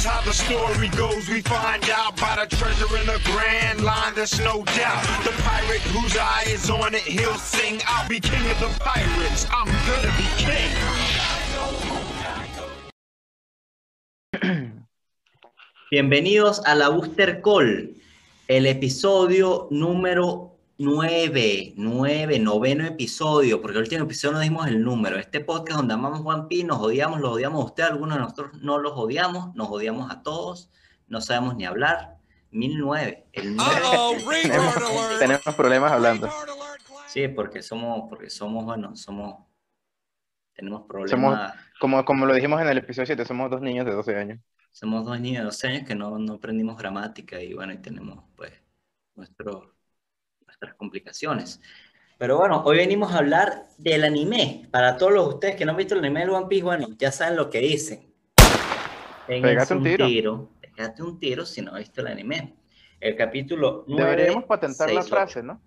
is how the story goes. We find out by the treasure in the grand line. There's no doubt. The pirate whose eye is on it, he'll sing. I'll be king of the pirates. I'm gonna be king. Bienvenidos a la Booster Call, el episodio número 9, 9, noveno episodio, porque el último episodio no dimos el número. Este podcast donde amamos One Piece, nos odiamos, los odiamos a usted, algunos de nosotros no los odiamos, nos odiamos a todos, no sabemos ni hablar. 1009, el 9. tenemos, tenemos problemas hablando. Sí, porque somos, porque somos, bueno, somos, tenemos problemas. Somos, como, como lo dijimos en el episodio 7, somos dos niños de 12 años. Somos dos niños de 12 años que no, no aprendimos gramática y bueno, y tenemos pues nuestro, nuestras complicaciones. Pero bueno, hoy venimos a hablar del anime. Para todos los ustedes que no han visto el anime del One Piece, bueno, ya saben lo que dicen. Pégate un tiro. Pégate un tiro si no has visto el anime. El capítulo 9, Deberíamos patentar la frase, ¿no?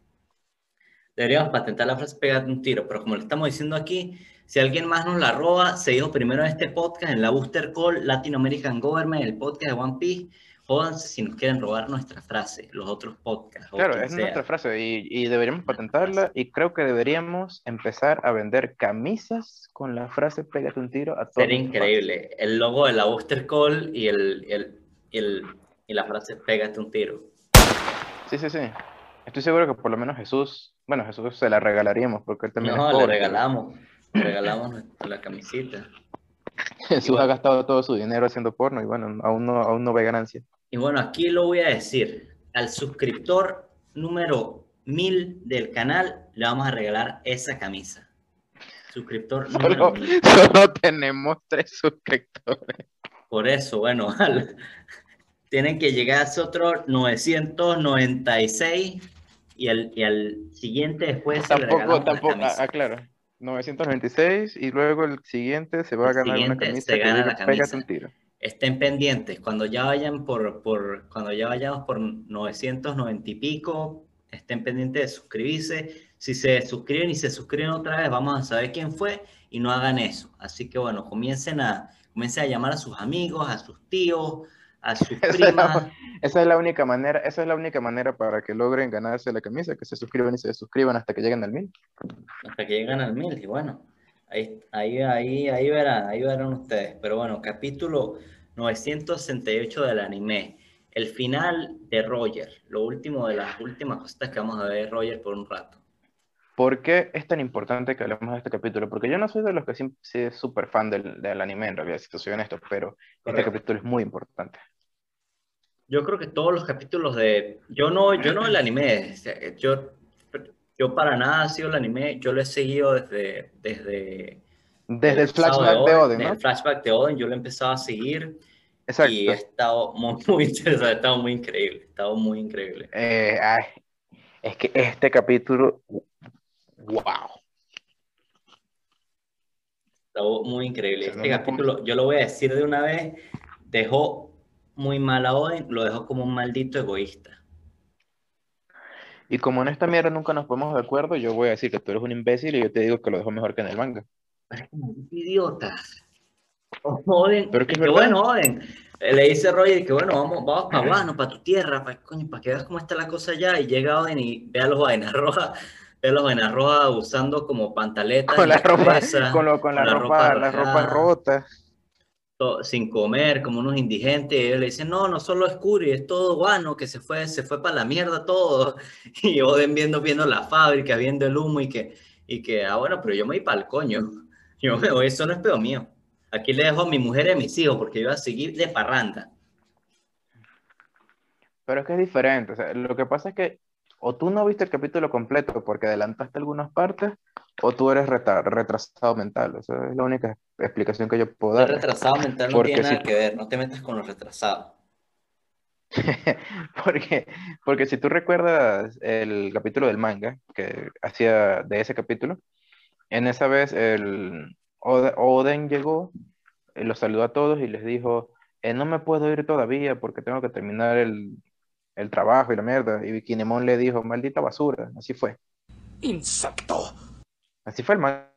Deberíamos patentar la frase pégate un tiro, pero como le estamos diciendo aquí, si alguien más nos la roba, se dijo primero en este podcast, en la Booster Call Latin American Government, el podcast de One Piece. Jódanse si nos quieren robar nuestra frase, los otros podcasts. Claro, es nuestra frase y, y, deberíamos patentarla y creo que deberíamos empezar a vender camisas con la frase pégate un tiro a todos. Sería increíble. El logo de la Booster Call y, el, el, el, y la frase pégate un tiro. Sí, sí, sí. Estoy seguro que por lo menos Jesús, bueno, Jesús se la regalaríamos porque él también no, es pobre. le regalamos, le regalamos la camisita. Jesús ha gastado todo su dinero haciendo porno y bueno, aún no, aún no ve ganancia. Y bueno, aquí lo voy a decir. Al suscriptor número 1000 del canal le vamos a regalar esa camisa. Suscriptor número Solo, 1000. solo tenemos tres suscriptores. Por eso, bueno, al- tienen que llegar a otro 996 y al, y al siguiente después se Tampoco, la tampoco, camisa. ah, ah, claro. 996 y luego el siguiente se va a El ganar una camisa se que gana diga, la camisa. "Pégate un tiro. Estén pendientes. Cuando ya vayan por, por, cuando ya vayamos por 990 y pico, estén pendientes de suscribirse. Si se suscriben y se suscriben otra vez, vamos a saber quién fue y no hagan eso. Así que bueno, comiencen a, comiencen a llamar a sus amigos, a sus tíos, a sus Esa es primas. la- Esa es la única manera, esa es la única manera para que logren ganarse la camisa, que se suscriban y se suscriban hasta que lleguen al mil. hasta que llegan al mil y bueno, ahí, ahí, ahí, ahí verán, ahí verán ustedes. Pero bueno, capítulo 968 del anime, el final de Roger, lo último de las últimas cositas que vamos a ver de Roger por un rato. ¿Por qué es tan importante que hablemos de este capítulo? Porque yo no soy de los que sí, sí es súper fan del, del anime, en realidad, si te soy honesto, pero este Correcto. capítulo es muy importante. Yo creo que todos los capítulos de... Yo no, yo no el anime, yo, yo para nada he sido el anime, yo lo he seguido desde... desde Desde el flashback de Oden, desde ¿no? El flashback de Oden, yo lo he empezado a seguir Exacto. y he estado muy, muy interesante, ha estado muy increíble, ha estado muy increíble. Eh, ay, es que este capítulo, wow. Estuvo muy increíble. Este no capítulo, yo lo voy a decir de una vez, dejó muy mal a Oden, lo dejó como un maldito egoísta. Y como en esta mierda nunca nos ponemos de acuerdo, yo voy a decir que tú eres un imbécil y yo te digo que lo dejo mejor que en el manga. Parece como un idiota. Oden, Pero que es bueno, Oden. eh, Le dice Roger que bueno, vamos, vamos para Wano, para tu tierra, para, coño, para que veas cómo está la cosa allá. Y llega Oden y ve a los vainas rojas, ve a los vainas rojas usando como pantaletas. Con la ropa, cabeza, con, lo- con la ropa, la ropa rota. Sin comer, como unos indigentes, y ellos le dicen, no, no solo es Curi, es todo guano, que se fue, se fue para la mierda todo, y Oden viendo, viendo la fábrica, viendo el humo, y que, y que, ah, bueno, pero yo me voy para el coño, yo me voy, eso no es pedo mío, aquí le dejo a mi mujer y a mis hijos, porque yo voy a seguir de parranda, Pero es que es diferente. O sea, lo que pasa es que o tú no viste el capítulo completo porque adelantaste algunas partes, o tú eres retrasado mental. Esa es la única explicación que yo puedo el dar. retrasado mental no Porque tiene nada si- que ver, no te metas con los retrasados, porque, porque si tú recuerdas el capítulo del manga que hacía de ese capítulo, en esa vez el Ode- Oden llegó, eh, los saludó a todos y les dijo, "Eh, no me puedo ir todavía porque tengo que terminar el, el trabajo y la mierda. Y Kinemon le dijo, maldita basura. Así fue. Insecto. Así fue el manga.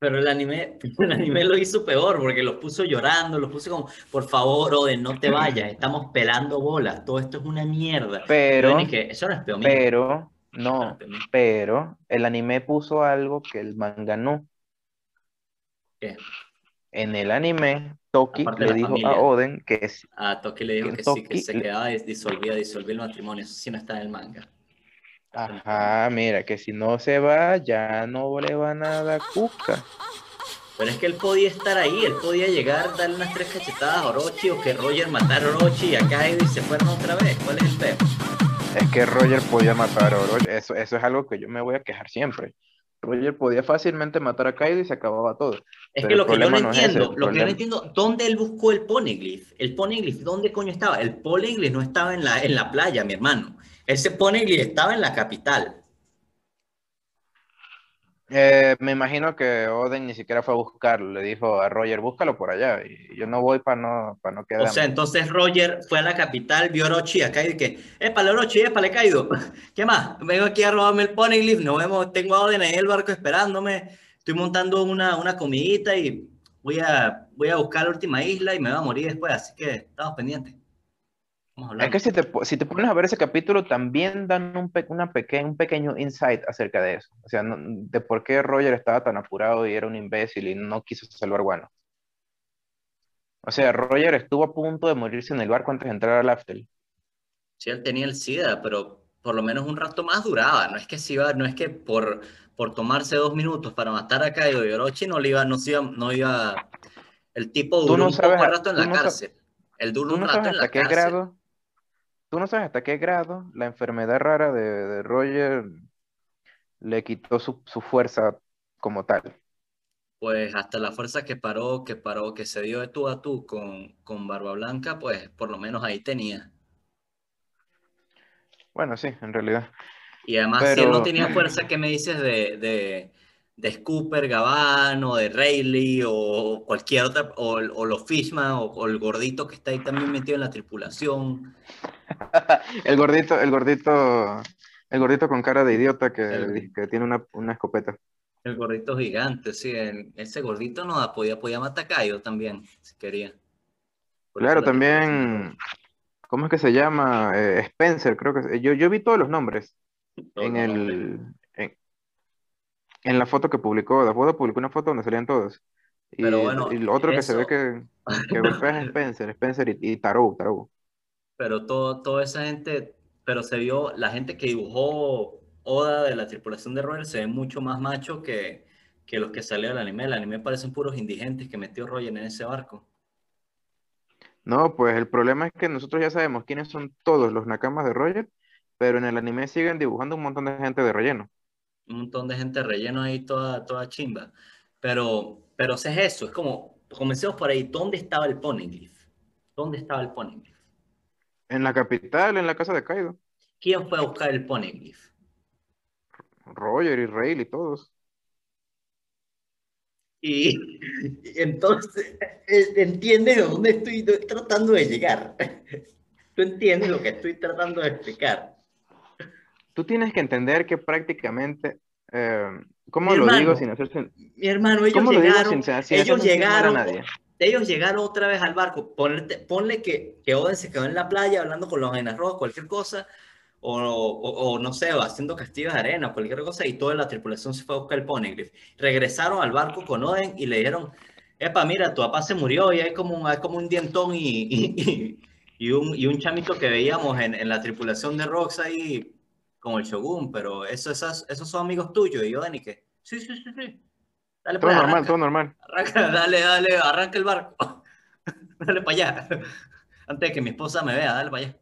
Pero el anime, el anime lo hizo peor porque los puso llorando, los puso como, por favor, Oden, no te vayas, estamos pelando bolas, todo esto es una mierda. Pero, dije, eso no es peor pero, no es pero el anime puso algo que el manga no. ¿Qué? En el anime, Toki le dijo familia. a Oden que es- A Toki le dijo Que que sí, que se quedaba disolvía, disolvía el matrimonio, eso sí no está en el manga. Ajá, mira, que si no se va, ya no le van a dar cuca. Pero es que él podía estar ahí, él podía llegar, darle unas tres cachetadas a Orochi o que Roger matara a Orochi y a Kaido y se fueran otra vez. ¿Cuál es el peo? Es que Roger podía matar a Orochi, eso, eso es algo que yo me voy a quejar siempre. Roger podía fácilmente matar a Kaido y se acababa todo. Es Pero que lo que yo no es entiendo, el lo que yo no entiendo, ¿dónde él buscó el poneglyph? El poneglyph, ¿dónde coño estaba? El poneglyph no estaba en la, en la playa, mi hermano. Ese poneglyph estaba en la capital. Eh, me imagino que Oden ni siquiera fue a buscarlo, le dijo a Roger, búscalo por allá, y yo no voy para no, para no O quedarme. sea, entonces Roger fue a la capital, vio a Orochi, a Kaido y que, épale Orochi, épale Kaido, ¿qué más? Vengo aquí a robarme el poneglyph, nos vemos, tengo a Oden en el barco esperándome, estoy montando una, una comidita y voy a, voy a buscar la última isla y me voy a morir después, así que estamos pendientes. Es que si te, si te pones a ver ese capítulo, también dan un, pe- una peque- un pequeño insight acerca de eso. O sea, no- de por qué Roger estaba tan apurado y era un imbécil y no quiso salvar a Wano. O sea, Roger estuvo a punto de morirse en el barco antes de entrar al After. Sí, él tenía el SIDA, pero por lo menos un rato más duraba. No es que se iba, no es que por, por tomarse dos minutos para matar a Kaido y Orochi no le iba, no se iba, no iba. El tipo duró no un sabes poco rato en la no cárcel. Él duró ¿Tú un rato en la cárcel. grado? ¿Tú no sabes hasta qué grado la enfermedad rara de, de Roger le quitó su, su fuerza como tal? Pues hasta la fuerza que paró, que paró, que se dio de tú a tú con, con Barba Blanca, pues por lo menos ahí tenía. Bueno, sí, en realidad. Y además, si él no tenía fuerza, ¿qué me dices de, de, de Scooper, Gabán, o de Rayleigh, o cualquier otra, o, o los Fishman, o, o el gordito que está ahí también metido en la tripulación? El gordito, el gordito, el gordito con cara de idiota que, El- que tiene una, una escopeta. El gordito gigante, sí, el- ese gordito no podía, podía matar a también, si quería. Por Claro, también, ¿cómo es que se llama? Eh, Spencer, creo que yo, yo vi todos los nombres en el nombres. En, la foto que publicó, la foto publicó una foto donde salían todos. Y, Pero bueno, y lo otro que se ve que, que golpea es Spencer, Spencer y, y Tarou, Tarou. Pero todo, toda esa gente, pero se vio, la gente que dibujó Oda de la tripulación de Roger se ve mucho más macho que, que los que salieron del anime. El anime parecen puros indigentes que metió Roger en ese barco. No, pues el problema es que nosotros ya sabemos quiénes son todos los nakamas de Roger, pero en el anime siguen dibujando un montón de gente de relleno. Un montón de gente relleno ahí, toda, toda chimba. Pero, pero ¿qué es eso? Es como, comencemos por ahí. ¿Dónde estaba el Poneglyph? ¿Dónde estaba el Poneglyph? En la capital, en la casa de Kaido, ¿Quién fue a buscar el Poneglyph? Roger y Rayleigh y todos. Y, y entonces, eh, ¿entiendes de dónde estoy tratando de llegar? ¿Tú entiendes lo que estoy tratando de explicar? Tú tienes que entender que prácticamente, eh, ¿cómo Mi lo hermano, digo sin hacer sen- Mi hermano, ellos ¿Cómo lo digo llegaron, sin, sin ellos mal a llegaron, nadie? ellos llegaron otra vez al barco. Ponerte- ponle que, que Oden se quedó en la playa hablando con los enanos rojos, cualquier cosa, o, o- o no sé, o haciendo castillos de arena, cualquier cosa, y toda la tripulación se fue a buscar el Poneglyph. Regresaron al barco con Oden y le dijeron, epa, mira, tu papá se murió y hay como un, hay como un dientón y, y, y- y un, y un chamito que veíamos en, en la tripulación de Rox ahí, como el Shogun, pero eso, esas, esos son amigos tuyos. Y Oden, ¿y qué? Sí, sí, sí, sí. Dale, Todo normal, arranca. todo normal. Arranca, dale, dale, arranca el barco. dale para allá. Antes de que mi esposa me vea, dale para allá.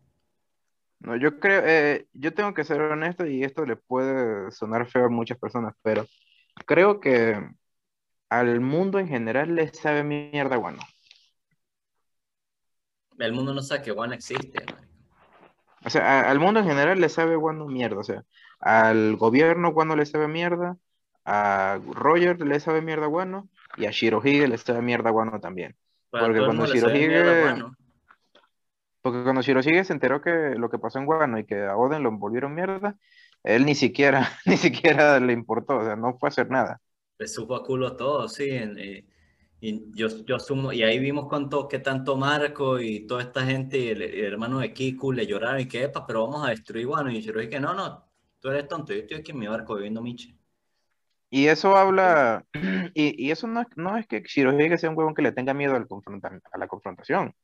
No, yo creo, eh, yo tengo que ser honesto y esto le puede sonar feo a muchas personas, pero creo que al mundo en general le sabe mierda bueno. El mundo no sabe que One existe. O sea, a- al mundo en general le sabe Wano mierda. O sea, al gobierno Wano le sabe mierda, a Roger le sabe mierda Wano y a Shirohige le sabe mierda Wano también. Porque cuando Shirohige-. Porque cuando Shirohige se enteró que lo que pasó en Wano y que a Oden lo volvieron mierda, él ni siquiera, ni siquiera le importó, o sea, no fue a hacer nada. Le supo a culo todo, sí. en- eh, y yo, yo asumo, y ahí vimos cuánto, qué tanto Marco y toda esta gente, y el, el hermano de Kiku le lloraron y que, epa, pero vamos a destruir Wano. Y yo dije, no, no, tú eres tonto, yo estoy aquí en mi barco viviendo Miche. Y eso habla, y, y eso no es, no es que Shirohige sea un huevón que le tenga miedo al a la confrontación,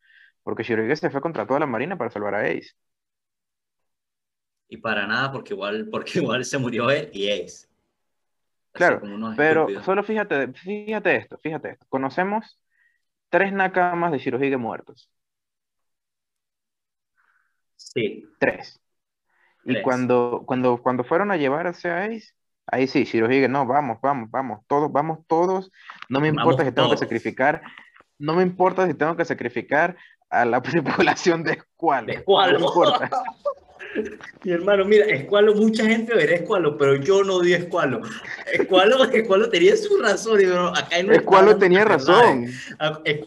porque Shirohige se fue contra toda la marina para salvar a Ace. Y para nada, porque igual, porque igual se murió él y Ace. Claro, Pero estúpidos. solo fíjate, fíjate esto, fíjate esto. Conocemos tres nakamas de Shirohige muertos. Sí, Tres. Y Tres. cuando, cuando, cuando fueron a llevarse a Ace, ahí sí, Shirohige, no, vamos, vamos, vamos, todos, vamos todos. No me Vamos importa si tengo que sacrificar, no me importa si tengo que sacrificar a la tripulación de Squall. de Escualo. No me importa. Mi hermano, mira, Escualo, mucha gente verá Escualo, pero yo no di Escualo. Escualo, Escualo tenía su razón, acá está Squall dando tenía razón.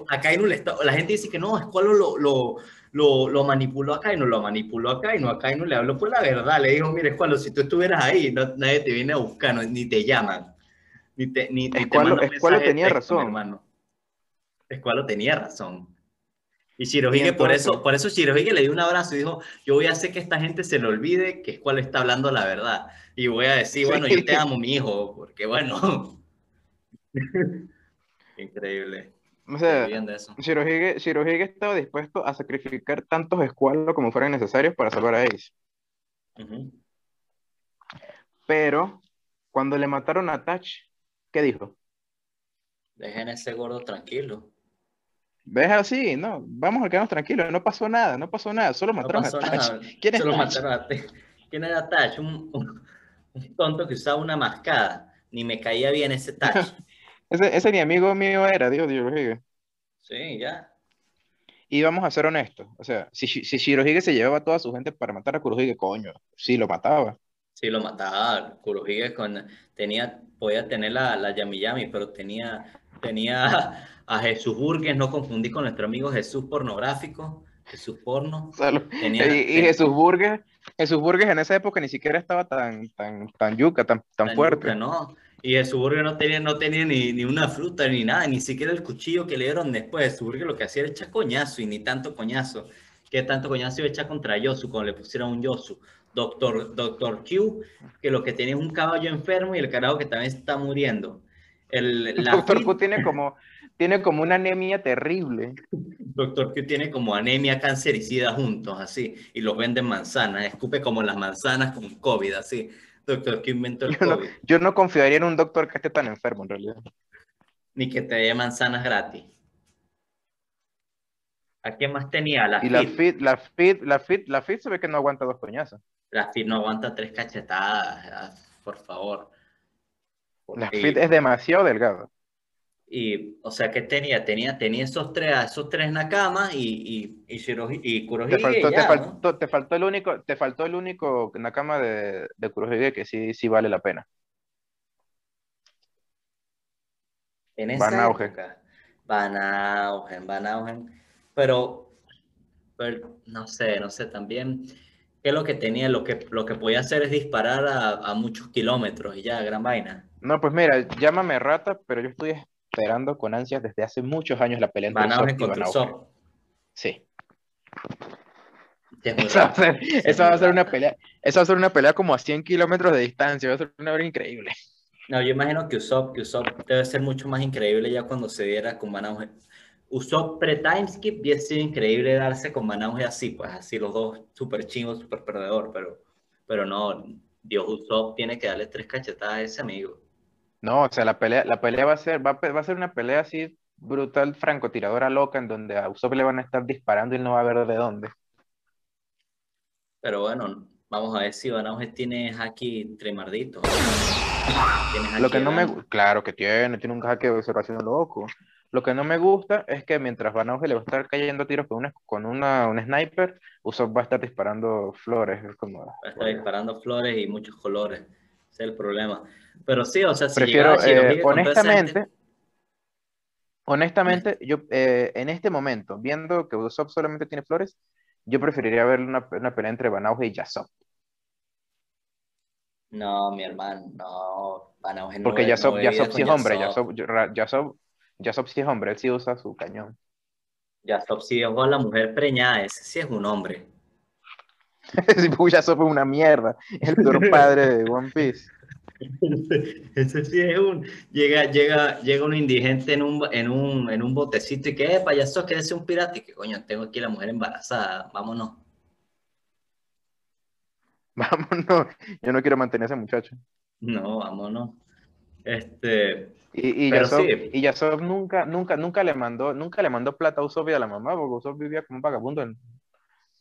Acá no le está, la gente dice que no, Escualo lo, lo, lo, lo manipuló acá y no lo manipuló acá y no acá y no le habló por la verdad. Le dijo, mira, Escualo, si tú estuvieras ahí, no- nadie te viene a buscar, no- ni te llaman. Ni te, ni, ni te Escualo- Escualo de tenía texto, razón. hermano. Escualo tenía razón. Y Shirohige, Y por entonces- eso, por eso Shirohige le dio un abrazo y dijo, yo voy a hacer que esta gente se le olvide que Escualo está hablando la verdad. Y voy a decir, Sí. bueno, yo te amo, mi hijo, porque bueno. Increíble. O sea, eso. Shirohige, Shirohige estaba dispuesto a sacrificar tantos escualos como fueran necesarios para salvar a Ace. Pero cuando le mataron a Touch, ¿qué dijo? Dejen ese gordo tranquilo. ¿Ves así? No, vamos a quedarnos tranquilos, no pasó nada, no pasó nada, solo mataron a nada. ¿Quién es Se lo Touch? mataron a Te- ¿Quién era Touch? Un, un- un tonto que usaba una mascada. Ni me caía bien ese Touch. Ese, ese ni amigo mío era, dijo Shirohige. Sí, ya. Y vamos a ser honestos, o sea, si, si Shirohige se llevaba a toda su gente para matar a Kurohige, coño, sí lo mataba. Sí, lo mataba. Kurohige con, tenía, podía tener la, la Yami Yami, pero tenía, tenía a Jesús Burgues, no confundí con nuestro amigo Jesús pornográfico, Jesús porno. Tenía, y, y Jesús Burgues, Jesús Burgues en esa época ni siquiera estaba tan, tan, tan yuca, tan, tan tan fuerte. yuca, ¿no? Y Jesús Burgues no tenía, no tenía ni, ni una fruta ni nada, ni siquiera el cuchillo que le dieron después. Jesús Burgues lo que hacía era echar coñazo y ni tanto coñazo. ¿Qué tanto coñazo iba a echar contra Yosu cuando le pusieron un Yosu? Doctor, Doctor Q, que lo que tenía es un caballo enfermo y el carajo que también está muriendo. El, la Doctor Q tiene como, tiene como una anemia terrible. Doctor Q tiene como anemia cancericida juntos, así, y los venden manzanas, escupe como las manzanas con COVID, así. Doctor Q inventó el Yo no, COVID, yo no confiaría en un doctor que esté tan enfermo en realidad. ni que te dé manzanas gratis. ¿A qué más tenía? La Y la Fit. fit, la fit, la fit, la fit se ve que no aguanta dos coñazos. La Fit no aguanta tres cachetadas, ah, por favor. La fit es demasiado delgada. Y, o sea, ¿qué tenía? Tenía, tenía esos tres, esos tres nakamas y, y, y, Shirohi- y Te Kurohige faltó, te faltó, te faltó el único, te faltó el único Nakama de, de Kurohige que sí, sí vale la pena. En Van esa Augen. época. Van Augen, Van Augen. Pero, pero, no sé, no sé, también, ¿qué es lo que tenía? Lo que, lo que podía hacer es disparar a, a muchos kilómetros y ya, gran vaina. No, pues mira, llámame rata, pero yo estoy esperando con ansias desde hace muchos años la pelea entre Augen y. Usopp. Sí. Esa va, a ser, Sí, esa va a ser una pelea, esa va a ser una pelea como a 100 kilómetros de distancia, va a ser una pelea increíble. No, yo imagino que Usopp, que Usopp debe ser mucho más increíble ya cuando se diera con Van Augen. Usopp pre-timeskip hubiera sido increíble darse con Van Augen así, pues así los dos súper chingos, súper perdedor, pero, pero no, Dios Usopp tiene que darle tres cachetadas a ese amigo. No, o sea, la pelea, la pelea va a ser, va a, pe- va a ser una pelea así brutal, francotiradora loca, en donde a Usopp le van a estar disparando y no va a ver de dónde. Pero bueno, vamos a ver si Van Augen tiene haki tremardito. Lo que no me, claro que tiene, tiene un jaque de observación loco. Lo que no me gusta es que mientras Van Auge le va a estar cayendo a tiros con una, con una, un sniper, Usopp va a estar disparando flores. Es como, Va a estar disparando flores y muchos colores. Es el problema. Pero sí, o sea, si Prefiero, llegaba eh, honestamente, honestamente, yo eh, en este momento, viendo que Usopp solamente tiene flores, yo preferiría ver una, una pelea entre Van Auge y Yasop. No, mi hermano, no. Van a Porque no, Yasop, no Yasop sí es hombre, Yasop. Yasop, Yasop, sí es hombre, él sí usa su cañón. Yasop sí a la mujer preñada, ese sí es un hombre. Yasop es una mierda, es el peor padre de One Piece. Ese sí es un. Llega, llega, llega un indigente en un, en un, en un botecito y que, epa, Yasop, ¿quieres ser un pirata? Y que, coño, tengo aquí la mujer embarazada, vámonos. Vámonos, yo no quiero mantener a ese muchacho. No, vámonos. Este. Y, y, Yasop, sí. y nunca, nunca, nunca le mandó, nunca le mandó plata a Usopp y a la mamá, porque Usopp vivía como un vagabundo en,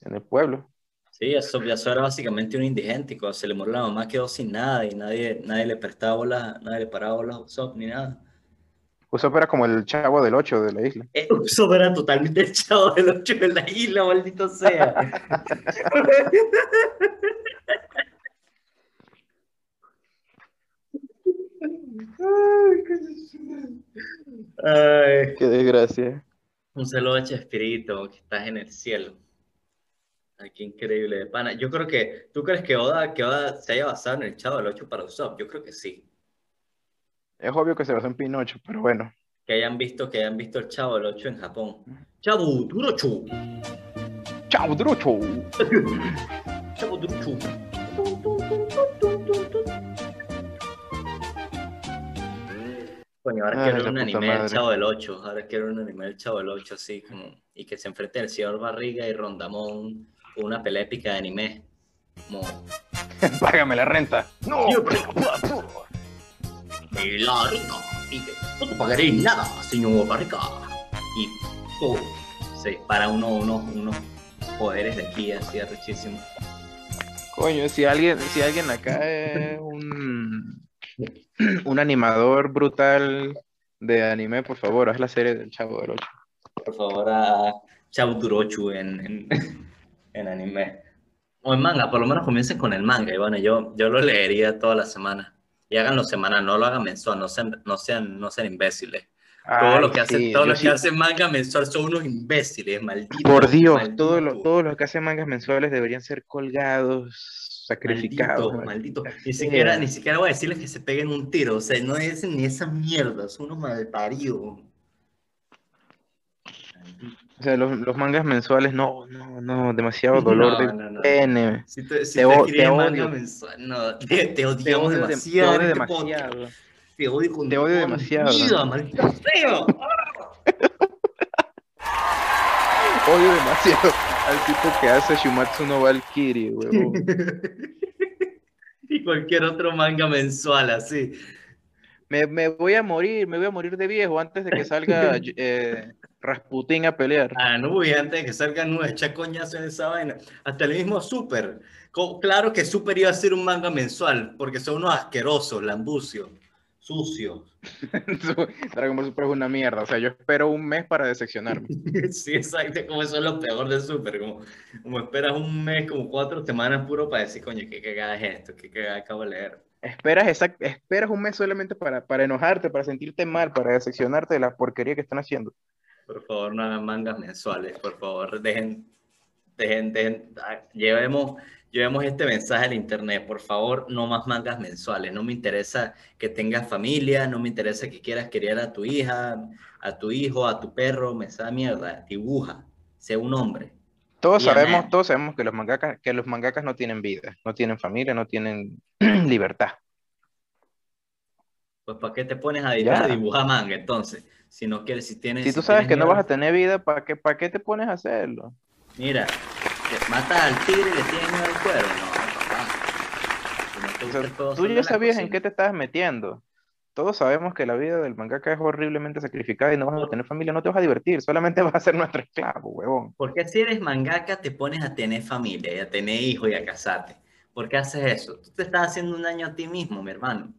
en el pueblo. Sí, Yasop, Yasop era básicamente un indigente cuando se le murió la mamá quedó sin nada y nadie, nadie le prestaba bolas, nadie le paraba bolas a Usopp ni nada. Usopp era como el chavo del 8 de la isla. Eh, Usopp era totalmente el chavo del 8 de la isla, maldito sea. Ay, Qué desgracia. un saludo a Chespirito, que estás en el cielo. Ay, qué increíble de pana. Yo creo que, ¿tú crees que Oda, que Oda se haya basado en el chavo del 8 para Usopp? Yo creo que sí. Es obvio que se basó en Pinocho, pero bueno. Que hayan visto, que hayan visto el chavo del 8 en Japón. Chavo Durochu. ¡Chao, Drucho! Chavo Durochu. Coño, ahora Ay, quiero la un anime del madre. Chavo del 8. Ahora quiero un anime del Chavo del 8, así como. Y que se enfrente el señor Barriga y Rondamón. Una pelea épica de anime. Como. Págame la renta. ¡No! Y la rica. Y que no te pagaré nada, señor Barriga. Y. ¡pum! se dispara uno, uno, unos poderes de aquí así arrechísimos. Coño, si alguien, si alguien acá es un, un animador brutal de anime, por favor, haz la serie del Chavo del 8. Por favor, a Chavo Durochu en, en, en anime. O en manga, por lo menos comiencen con el manga. Y bueno, yo, yo lo leería toda la semana. Y háganlo semanal, no lo hagan mensual, no sean, no sean, no sean imbéciles. Todo lo que hacen, sí, todos los sí- que hacen manga mensual son unos imbéciles, malditos. Por Dios, malditos, todos los, todos los que hacen mangas mensuales deberían ser colgados, sacrificados. Maldito, maldita maldito. Ni siquiera, ni siquiera voy a decirles que se peguen un tiro. O sea, no dicen ni esa mierda, son unos malparidos. Maldito. O sea, los, los mangas mensuales, no, no, no, demasiado dolor No, de no, pene. Si te, si Te te, te odio. mensual, no, te, te odiamos odio, de- te demasiado. odio demasiado. Te odio con Te odio demasiado. vida, maldita sea. Odio demasiado al tipo que hace Shumatsu no Valkyrie, huevón. y cualquier otro manga mensual así. Me, me voy a morir, me voy a morir de viejo antes de que salga eh, Rasputín a pelear. Ah, no, y antes de que salgan nueve, echa coñazo en esa vaina. Hasta el mismo Super. Claro que Super iba a ser un manga mensual, porque son unos asquerosos, lambucios, sucios. Dragon Ball Super es una mierda, o sea, yo espero un mes para decepcionarme. Sí, exacto, como eso es lo peor de Super. Como, como esperas un mes, como cuatro semanas puro para decir, coño, qué cagada es esto, qué cagada acabo de leer. Esperas, exact- esperas un mes solamente para, para enojarte, para sentirte mal, para decepcionarte de la porquería que están haciendo. Por favor, no hagan mangas mensuales, por favor, dejen, dejen, dejen, ah, llevemos, llevemos este mensaje al internet, por favor, no más mangas mensuales, no me interesa que tengas familia, no me interesa que quieras criar a tu hija, a tu hijo, a tu perro, me da mierda, dibuja, sé un hombre. Todos sabemos, todos sabemos que los mangakas, que los mangakas no tienen vida, no tienen familia, no tienen libertad. Pues ¿para qué te pones a dibujar, dibujar manga entonces? Si no quieres, si tienes... Si tú si sabes que no vas a tener vida, ¿para qué, para qué te pones a hacerlo? Mira, te matas al tigre y le tienes miedo al cuero, no, papá. No O sea, tú ya sabías en qué te estabas metiendo. Todos sabemos que la vida del mangaka es horriblemente sacrificada y no vas a tener familia, no te vas a divertir, solamente vas a ser nuestro esclavo, huevón. ¿Por qué si eres mangaka te pones a tener familia y a tener hijos y a casarte? ¿Por qué haces eso? Tú te estás haciendo un daño a ti mismo, mi hermano.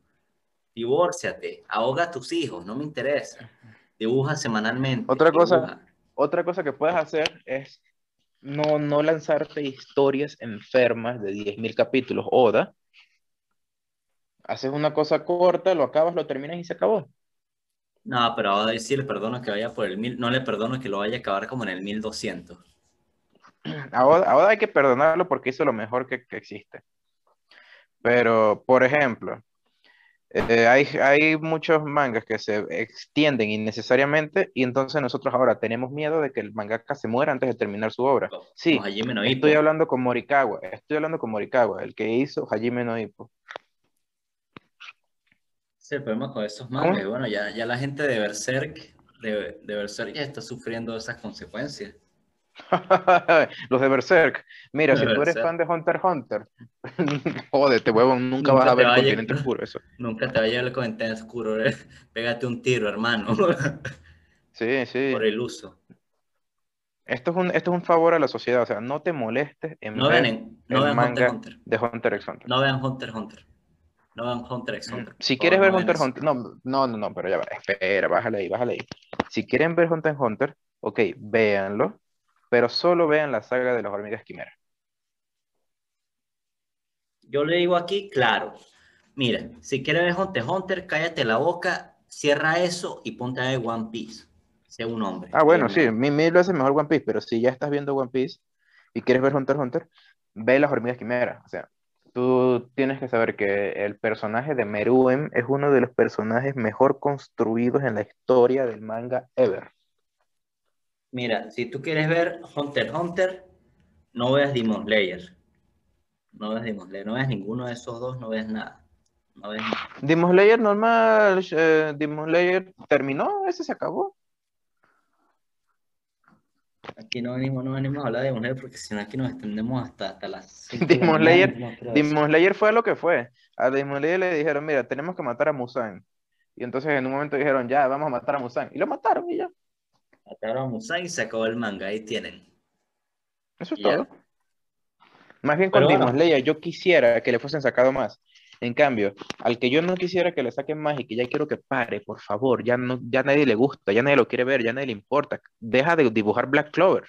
Divórciate, ahoga a tus hijos, no me interesa. Dibuja semanalmente. Otra cosa- dibuja. Otra cosa que puedes hacer es no, no lanzarte historias enfermas de 10.000 capítulos. Oda, haces una cosa corta, lo acabas, lo terminas y se acabó. No, pero ahora sí le perdono que vaya por el mil, no le perdono que lo vaya a acabar como en el 1200. A Oda, a Oda hay que perdonarlo porque hizo lo mejor que, que existe. Pero, por ejemplo, eh, hay, hay muchos mangas que se extienden innecesariamente y entonces nosotros ahora tenemos miedo de que el mangaka se muera antes de terminar su obra. Sí, Hajime no Ippo. estoy hablando con Morikawa, estoy hablando con Morikawa, el que hizo Hajime no Ippo. Sí, el problema con esos ¿Cómo? mangas, y bueno, ya, ya la gente de Berserk, de, de Berserk ya está sufriendo esas consecuencias. Los de Berserk. Mira, si tú eres Berserk. fan de Hunter x Hunter, jódete, huevón, nunca Nunca vas a ver a continente oscuro eso. Nunca te va a llevar el comentario oscuro, ¿eh? Pégate un tiro, hermano, Sí, sí. por el uso. Esto es un, esto es un favor a la sociedad, o sea, no te molestes en No ver vean, no el vean manga Hunter Hunter. de Hunter x Hunter. No vean Hunter x Hunter. No vean Hunter x Hunter. Si quieres ver no Hunter x Hunter, no, no, no, no, pero ya va, espera, bájale ahí, bájale ahí. Si quieren ver Hunter x Hunter, ok, véanlo, pero solo vean la saga de las hormigas quimera. Yo le digo aquí, claro. Mira, si quieres ver Hunter Hunter, cállate la boca, cierra eso y ponte a ver One Piece. Sé un hombre. Ah, bueno, sí, hombre. mil, mil veces mejor One Piece, pero si ya estás viendo One Piece y quieres ver Hunter Hunter, ve las hormigas quimera. O sea, tú tienes que saber que el personaje de Meruem es uno de los personajes mejor construidos en la historia del manga ever. Mira, si tú quieres ver Hunter Hunter, no veas Demon Slayer. No veas Demon Slayer, no veas ninguno de esos dos, no veas nada. No veas nada. Demon Slayer normal, eh, Demon Slayer terminó, ese se acabó. Aquí no venimos, no venimos a hablar de Demon Slayer porque si no aquí nos extendemos hasta, hasta las Demon Slayer- Demon. Slayer fue lo que fue. A Demon Slayer le dijeron, mira, tenemos que matar a Musan. Y entonces en un momento dijeron, ya, vamos a matar a Musan. Y lo mataron y ya. Mataron a y se acabó el manga, ahí tienen. Eso es Ya. todo. Más bien con Demon bueno. Yo quisiera que le fuesen sacado más. En cambio, al que yo no quisiera que le saquen más y que ya quiero que pare, por favor, ya no, ya nadie le gusta, ya nadie lo quiere ver, ya nadie le importa. Deja de dibujar Black Clover.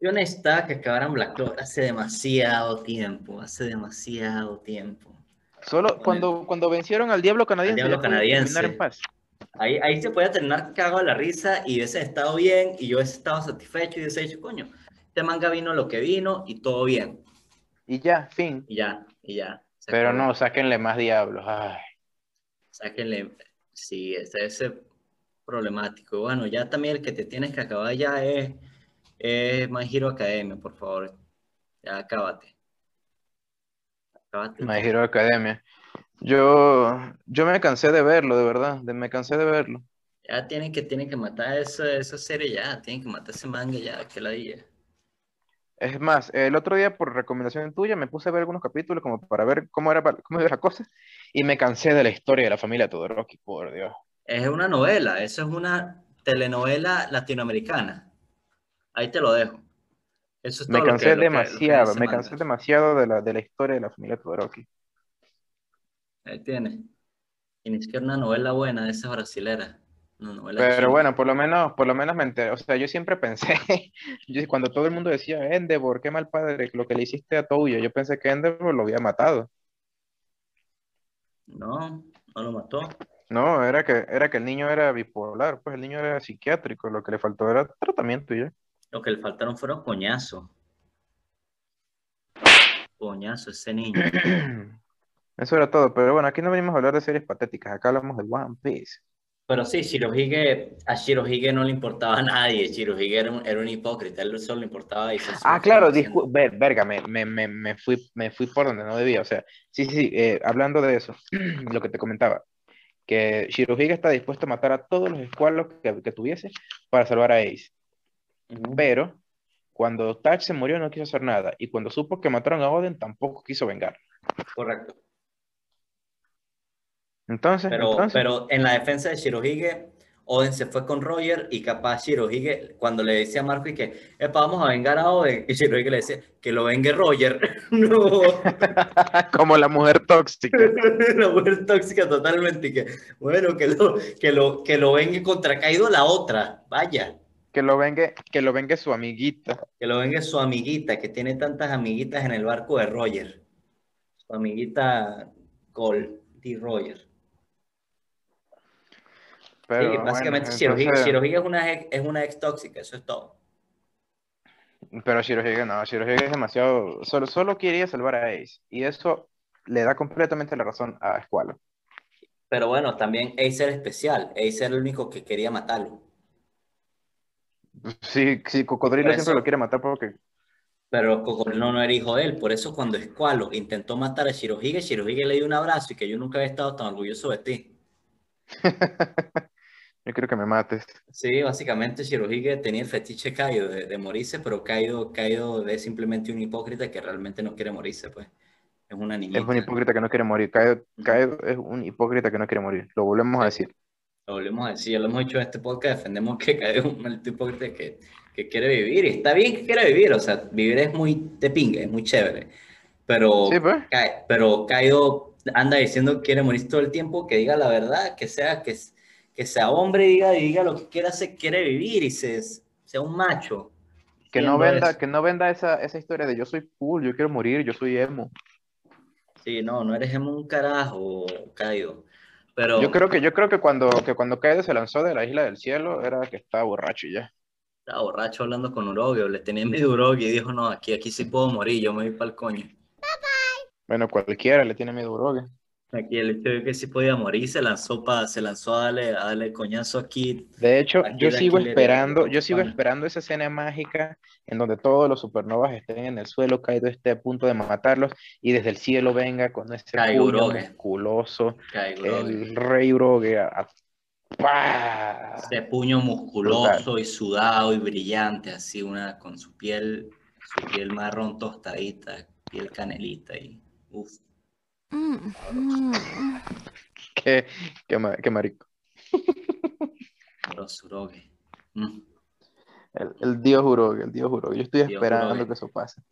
Yo necesitaba que acabaran Black Clover hace demasiado tiempo, hace demasiado tiempo. Solo Bueno. cuando, cuando vencieron al Diablo Canadiense, Diablo Canadiense. en paz. Ahí, ahí se podía terminar cagado de la risa y hubiese estado bien y yo hubiese estado satisfecho y hubiese dicho, coño, este manga vino lo que vino y todo bien. Y ya, fin. Y ya, y ya. Pero acabó. no, sáquenle más diablos. Ay. Sáquenle, sí, ese es problemático. Bueno, ya también el que te tienes que acabar ya es, es My Hero Academia, por favor. Ya acábate. Acábate. My Hero Academia. Yo, yo me cansé de verlo, de verdad. de- me cansé de verlo. Ya tienen que, tienen que matar esa, esa serie ya, tienen que matar ese manga ya, que la diga. Es más, el otro día, por recomendación tuya, me puse a ver algunos capítulos como para ver cómo era, cómo era la cosa. Y me cansé de la historia de la familia Todoroki, por Dios. Es una novela, eso es una telenovela latinoamericana. Ahí te lo dejo. Eso es Me lo cansé que- lo que- lo que demasiado, me cansé demasiado de la, de la historia de la familia Todoroki. Ahí tienes. Y ni siquiera una novela buena de esas brasileras. Una novela Pero china. bueno, por lo menos, por lo menos me enteré. O sea, yo siempre pensé, yo- cuando todo el mundo decía, Endeavor, qué mal padre, lo que le hiciste a Touya, yo pensé que Endeavor lo había matado. No, no lo mató. No, era que, era que el niño era bipolar, pues el niño era psiquiátrico, lo que le faltó era tratamiento y ya. Lo que le faltaron fueron coñazos. Coñazo, ese niño. Eso era todo, pero bueno, aquí no venimos a hablar de series patéticas, acá hablamos de One Piece. Pero sí, Shirohige, a Shirohige no le importaba a nadie. Shirohige era un, era un hipócrita, él solo le importaba. Y Ah, claro, ver, verga, me, me, me, me fui, me fui por donde no debía, o sea, sí, sí, eh, hablando de eso, lo que te comentaba, que Shirohige está dispuesto a matar a todos los escualos que, que tuviese para salvar a Ace, pero cuando Touch se murió no quiso hacer nada, y cuando supo que mataron a Oden tampoco quiso vengar. Correcto. Entonces, Pero, entonces, pero en la defensa de Shirohige, Oden se fue con Roger y capaz Shirohige, cuando le decía a Marco y que, epa, vamos a vengar a Oden, y Shirohige le decía, que lo vengue Roger. no, como la mujer tóxica. la mujer tóxica totalmente, y que, bueno, que lo, que lo, que lo vengue contra Kaido la otra, vaya. Que lo vengue, que lo vengue su amiguita. Que lo venga su amiguita, que tiene tantas amiguitas en el barco de Roger. Su amiguita Cole, D. Roger. Pero sí, bueno, básicamente Shirohige, entonces- Shirohige es, una ex, es una ex tóxica, eso es todo. Pero Shirohige no, Shirohige es demasiado. Solo, solo quería salvar a Ace. Y eso le da completamente la razón a Squalo. Pero bueno, también Ace era especial. Ace era el único que quería matarlo. Sí, sí, Cocodrilo siempre lo quiere matar porque. Pero Cocodrilo no era hijo de él. Por eso cuando Squalo intentó matar a Shirohige, Shirohige le dio un abrazo y que yo nunca había estado tan orgulloso de ti. Yo quiero que me mates. Sí, básicamente Shirohige tenía el fetiche Kaido de, de morirse, pero Kaido, Kaido es simplemente un hipócrita que realmente no quiere morirse, pues. Es una Es niñita. un hipócrita que no quiere morir. Kaido, Kaido es un hipócrita que no quiere morir. Lo volvemos a decir. Lo volvemos a decir, ya lo hemos dicho en este podcast, defendemos que Kaido es un hipócrita que, que quiere vivir. Y está bien que quiera vivir, o sea, vivir es muy de pinga, es muy chévere. Pero, Sí, pues. Pero Kaido anda diciendo que quiere morir todo el tiempo, que diga la verdad, que sea, que, que sea hombre y diga, diga lo que quiera hacer, quiere vivir y se, sea un macho. Que no venda, eso. que no venda esa, esa historia de yo soy cool, yo quiero morir, yo soy emo. Sí, no, no eres un carajo, Kaido. Pero Yo creo que, yo creo que cuando, que cuando Kaido se lanzó de la isla del cielo era que estaba borracho y ya. estaba borracho hablando con Urogi, o le tenía miedo a Urogi y dijo, no, aquí, aquí sí puedo morir, yo me voy para el coño. Bueno, cualquiera le tiene miedo a. Aquí el hecho de que sí podía morir, se lanzó, pa, se lanzó a darle, a darle coñazo aquí. De hecho, Aquí yo sigo esperando, yo sigo esperando esa escena mágica en donde todos los supernovas estén en el suelo, Kaido esté a punto de matarlos y desde el cielo venga con ese puño musculoso, el rey Uroge a, a-. Ese puño musculoso y sudado y brillante, así una con su piel, su piel marrón tostadita, piel canelita y uff, Qué, qué, ma- qué marico. los. Mm. El, el dios Uroge, el dios Uroge. Yo estoy Dios esperando Uroge. que eso pase.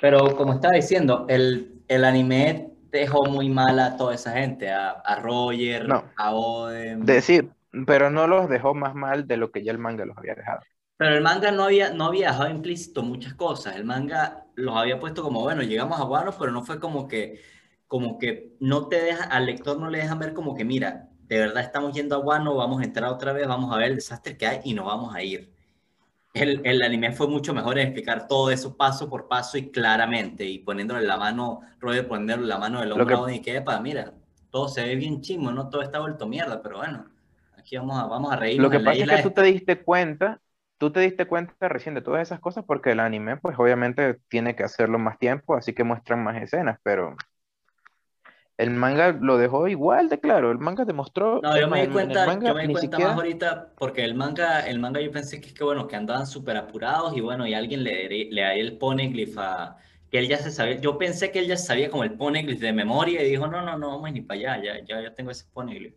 Pero como estaba diciendo, el, el anime dejó muy mal a toda esa gente, a, a Roger, No. a Oden. Decir, pero no los dejó más mal de lo que ya el manga los había dejado. Pero el manga no había, no había dejado implícito muchas cosas. El manga los había puesto como, bueno, llegamos a Guano, pero no fue como que, como que no te deja, al lector no le dejan ver como que, mira, de verdad estamos yendo a Guano, vamos a entrar otra vez, vamos a ver el desastre que hay y nos vamos a ir. El, el anime fue mucho mejor en explicar todo eso paso por paso y claramente, y poniéndole la mano, Roger poniéndole la mano del hombro que- y que, epa, mira, todo se ve bien chismo, ¿no? Todo está vuelto mierda, pero bueno, aquí vamos a, vamos a reírnos Lo que pasa es que tú te diste cuenta, tú te diste cuenta recién de todas esas cosas porque el anime, pues obviamente tiene que hacerlo más tiempo, así que muestran más escenas, pero el manga lo dejó igual de claro. El manga demostró. No, yo me di cuenta, manga yo me di cuenta siquiera- más ahorita porque el manga, el manga yo pensé que es que bueno, que andaban súper apurados y bueno, y alguien le, le daría el poneglyph a que él ya se sabía, yo pensé que él ya sabía como el poneglyph de memoria y dijo, no, no, no, vamos ni para allá, ya, ya, ya tengo ese poneglyph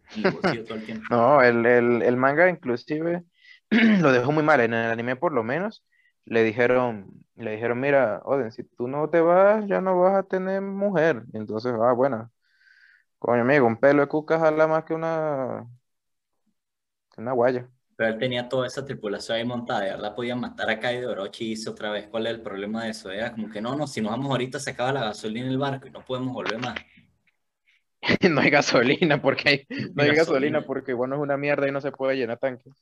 todo el tiempo. No, el, el- el manga inclusive lo dejó muy mal. En el anime, por lo menos, le dijeron, le dijeron, mira, Oden, si tú no te vas, ya no vas a tener mujer. Y entonces, ah, bueno, coño amigo, un pelo de cuca jala más que una, que una guaya. Pero él tenía toda esa tripulación ahí montada, de verdad podían matar a Kaido Orochi y hizo otra vez. ¿Cuál es el problema de eso? Era como que no, no, si nos vamos ahorita se acaba la gasolina en el barco y no podemos volver más. No hay gasolina porque hay, no hay Gasolina. gasolina porque bueno es una mierda y no se puede llenar tanques.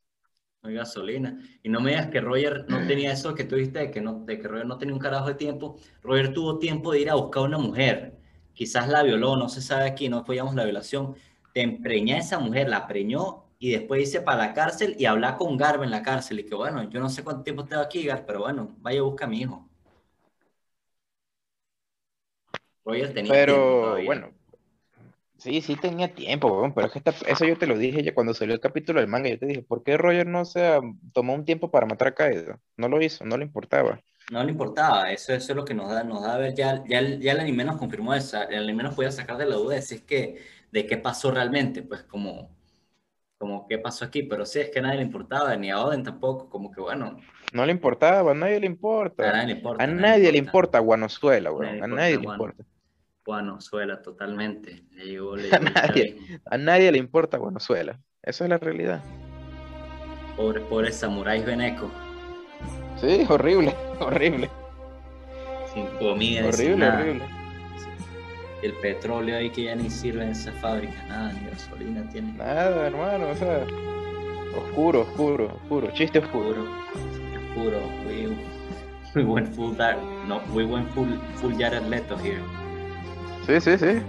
No hay gasolina. Y no me digas que Roger no tenía eso que tú dijiste, de que, no, de que Roger no tenía un carajo de tiempo. Roger tuvo tiempo de ir a buscar a una mujer. Quizás la violó, no se sabe aquí, no apoyamos la violación. Te empreña a esa mujer, la preñó y después dice para la cárcel y habla con Garb en la cárcel. Y que bueno, yo no sé cuánto tiempo tengo aquí, Garb, pero bueno, vaya a buscar a mi hijo. Roger tenía tiempo Pero bueno, sí, sí tenía tiempo, pero es que esta- eso yo te lo dije ya cuando salió el capítulo del manga. Yo te dije, ¿por qué Roger no se ah, tomó un tiempo para matar a Kaido? No lo hizo, no le importaba. No le importaba, eso, eso es lo que nos da, nos da a ver, ya, ya, el- ya el anime nos confirmó eso, el anime nos podía sacar de la duda de si es que, de qué pasó realmente, pues como, como qué pasó aquí, pero sí, es que a nadie le importaba, ni a Oden tampoco, como que bueno, No le importaba, a nadie le a importa. nadie le importa. A nadie le importa weón. Nadie A nadie le importa, importa. Bueno, suela totalmente, le llegó, le A nadie. A nadie le importa Guanozuela. Esa es la realidad. pobre, pobre samurái Beneco, Sí, horrible, horrible, sin comida, sin horrible, nada. horrible. el petróleo ahí que ya ni sirve en esa fábrica, nada, ni gasolina tiene. Nada, hermano, o sea, oscuro, oscuro, oscuro, chiste oscuro. Oscuro, oscuro, frío. We went full that, no, we went full, full Jared Leto here. Sí, sí, sí.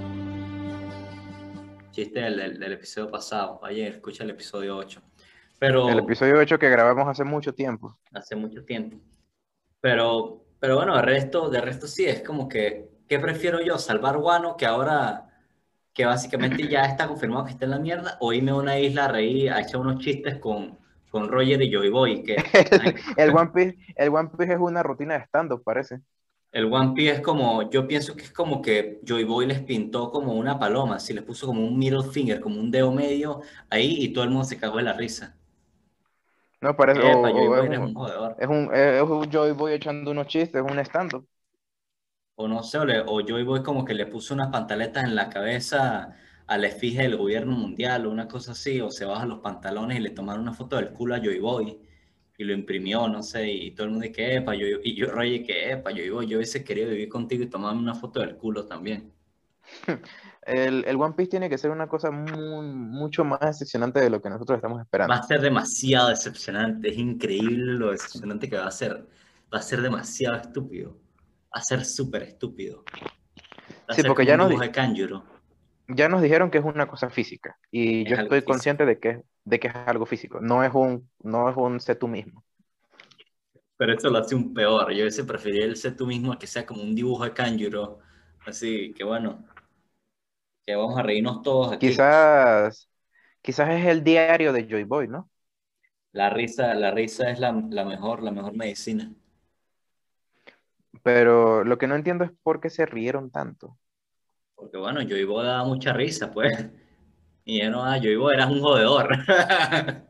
Chiste del, del, del episodio pasado. Ayer, escucha el episodio 8. Pero El episodio 8 que grabamos hace mucho tiempo. hace mucho tiempo. Pero, pero bueno, de resto, de resto sí, es como que, ¿qué prefiero yo? ¿Salvar Guano, que ahora, que básicamente ya está confirmado que está en la mierda, o irme a una isla a reír, a echar unos chistes con, con Roger y Joey Boy? Que El One Piece, el One Piece es una rutina de stand-up, parece. el One Piece es como, yo pienso que es como que Joey Boy les pintó como una paloma, así les puso como un middle finger, como un dedo medio ahí y todo el mundo se cagó de la risa. No, parece. Epa, o es, un un, jodedor. es un es un Joey Boy echando unos chistes, es un stand-up. O no sé, o, le- o Joey Boy como que le puso unas pantaletas en la cabeza a la efigie del gobierno mundial o una cosa así, o se baja los pantalones y le tomaron una foto del culo a Joey Boy y lo imprimió, no sé, y todo el mundo dice que epa, yo, y yo Roger que epa, Joey Boy, yo hubiese querido vivir contigo y tomarme una foto del culo también. El, el One Piece tiene que ser una cosa muy, mucho más decepcionante de lo que nosotros estamos esperando. Va a ser demasiado decepcionante, es increíble lo decepcionante que va a ser, va a ser demasiado estúpido, va a ser súper estúpido. Va a Sí, porque ya nos. Ya nos dijeron que es una cosa física y Es yo estoy físico. consciente de que, de que es algo físico, no es un, no es un sé tú mismo. Pero eso lo hace un peor. Yo hubiese preferido el ser tú mismo a que sea como un dibujo de Kanjuro. Así que bueno, que vamos a reírnos todos aquí. Quizás, quizás es el diario de Joy Boy, ¿no? La risa, la risa es la, la mejor, la mejor medicina. Pero lo que no entiendo es por qué se rieron tanto. Porque bueno, Joey Boy daba mucha risa, pues. Y yo no, ah, Joey Boy eras un jodedor.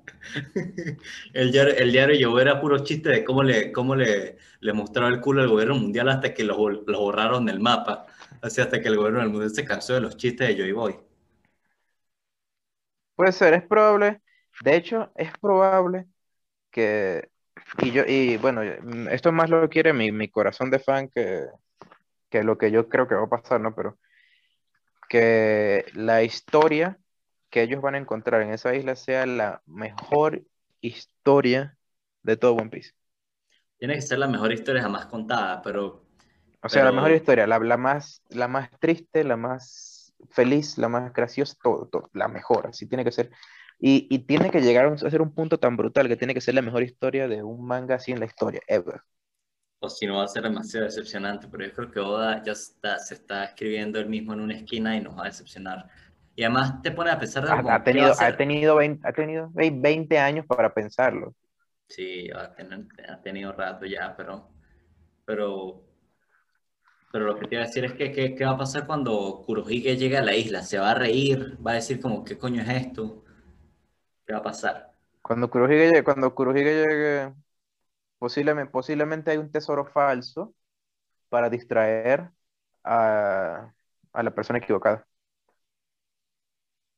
el diario, el diario Joey Boy era puro chiste de cómo le, cómo le, le mostraba el culo al gobierno mundial hasta que lo, bol- lo borraron del mapa. Así hasta que el gobierno del mundo se cansó de los chistes de Joey Boy. Puede ser, es probable. De hecho, es probable que. Y yo, y bueno, esto más lo quiere mi, mi corazón de fan que, que lo que yo creo que va a pasar, ¿no? Pero que la historia que ellos van a encontrar en esa isla sea la mejor historia de todo One Piece. Tiene que ser la mejor historia jamás contada, pero O sea, la Pero- mejor historia, la, la más, la más triste, la más feliz, la más graciosa, todo, todo, la mejor, así tiene que ser. Y, y tiene que llegar a ser un punto tan brutal que tiene que ser la mejor historia de un manga así en la historia, ever. o si no va a ser demasiado decepcionante. Pero yo creo que Oda ya está, se está escribiendo él mismo en una esquina y nos va a decepcionar. Y además te pone a pensar de Ha, ha ¿qué va a tenido, ha tenido 20, ha tenido ve- 20 años para pensarlo. Sí, va a tener- ha tenido rato ya, pero, pero, pero lo que te iba a decir es que ¿qué, va a pasar cuando Kurohige llegue a la isla? ¿Se va a reír? ¿Va a decir como, qué coño es esto? ¿Qué va a pasar? Cuando Kurohige llegue, cuando Kurohige llegue, posiblemente, posiblemente hay un tesoro falso para distraer a, a la persona equivocada.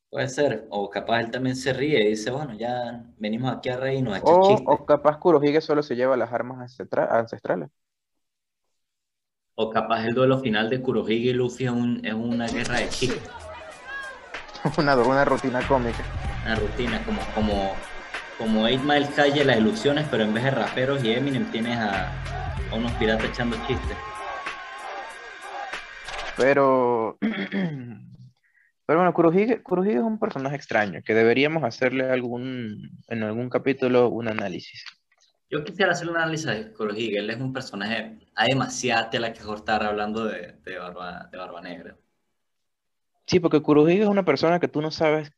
Puede ser, o capaz él también se ríe y dice, bueno, ya venimos aquí a reírnos, O, o capaz Kurohige solo se lleva las armas ancestra- ancestrales. O capaz el duelo final de Kurohige y Luffy es, un- es una guerra de chistes, Una, una rutina cómica. una rutina, como, como, como 8 Mile Calle, las ilusiones, pero en vez de raperos y Eminem tienes a, a unos piratas echando chistes. Pero, pero bueno, Kurohige, Kurohige es un personaje extraño que deberíamos hacerle algún, en algún capítulo un análisis. Yo quisiera hacer un análisis de Kurohige, él es un personaje, hay demasiada tela que cortar hablando de, de, Barba, de Barba Negra. Sí, porque Kurohige es una persona que tú no sabes,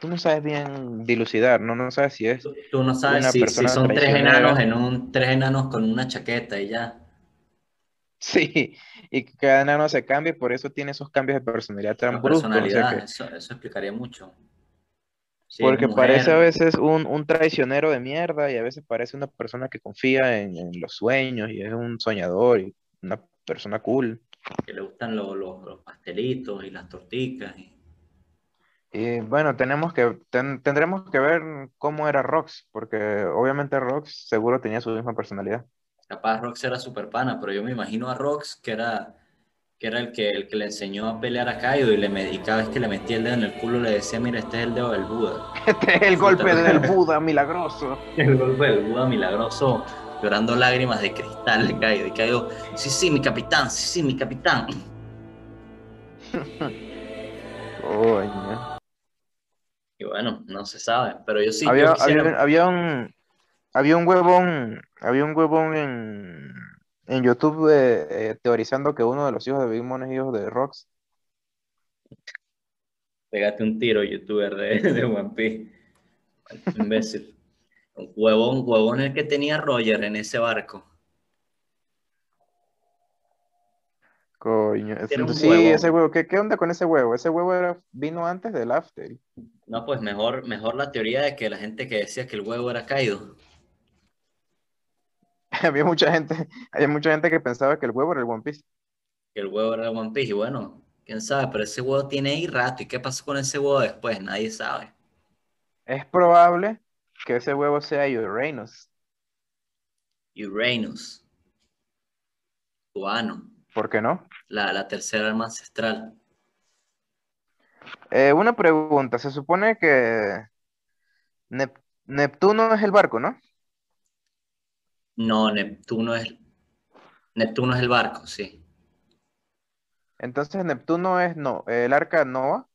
tú no sabes bien dilucidar, ¿no? No sabes si es Tú, tú no sabes Una si, son tres enanos en un, tres enanos con una chaqueta y ya. Sí, y que cada enano se cambia y por eso tiene esos cambios de personalidad tan bruscos. o sea personalidad, que- eso, eso explicaría mucho. Porque mujer, parece a veces un, un traicionero de mierda y a veces parece una persona que confía en, en los sueños y es un soñador y una persona cool. que le gustan los, los, los pastelitos y las torticas. Y... Y bueno, tenemos que, ten- tendremos que ver cómo era Rox, porque obviamente Rox seguro tenía su misma personalidad. Capaz Rox era super pana, pero yo me imagino a Rox que era, que era el, que, el que le enseñó a pelear a Kaido y, le, me- y cada vez que le metía el dedo en el culo le decía, mira, este es el dedo del Buda. Este es el golpe del Buda milagroso. El golpe del Buda milagroso llorando lágrimas de cristal de Kaido. Y Kaido, sí, sí, mi capitán, sí, sí, mi capitán. Coño. Y bueno, no se sabe, pero yo sí. había, yo quisiera- había, había un había un huevón, había un huevón en, en YouTube eh, eh, teorizando que uno de los hijos de Big Mom es hijo de Rox. Pégate un tiro, youtuber de, de One Piece. Imbécil. Un huevón, huevón el que tenía Roger en ese barco. Coño. Un sí, ese huevo. ¿Qué, qué onda con ese huevo? Ese huevo era, vino antes del After. No, pues mejor, mejor la teoría de que la gente que decía que el huevo era caído. Había mucha gente, había mucha gente que pensaba que el huevo era el One Piece. que el huevo era de One Piece. Y bueno, quién sabe, pero ese huevo tiene ahí rato. ¿Y qué pasó con ese huevo después? Nadie sabe. Es probable que ese huevo sea Uranus. Uranus. Cubano. ¿Por qué no? La, la tercera arma ancestral. Eh, una pregunta. Se supone que Nep- Neptuno es el barco, ¿no? No, Neptuno es. Neptuno es el barco, sí. Entonces Neptuno es no, el arca Noah.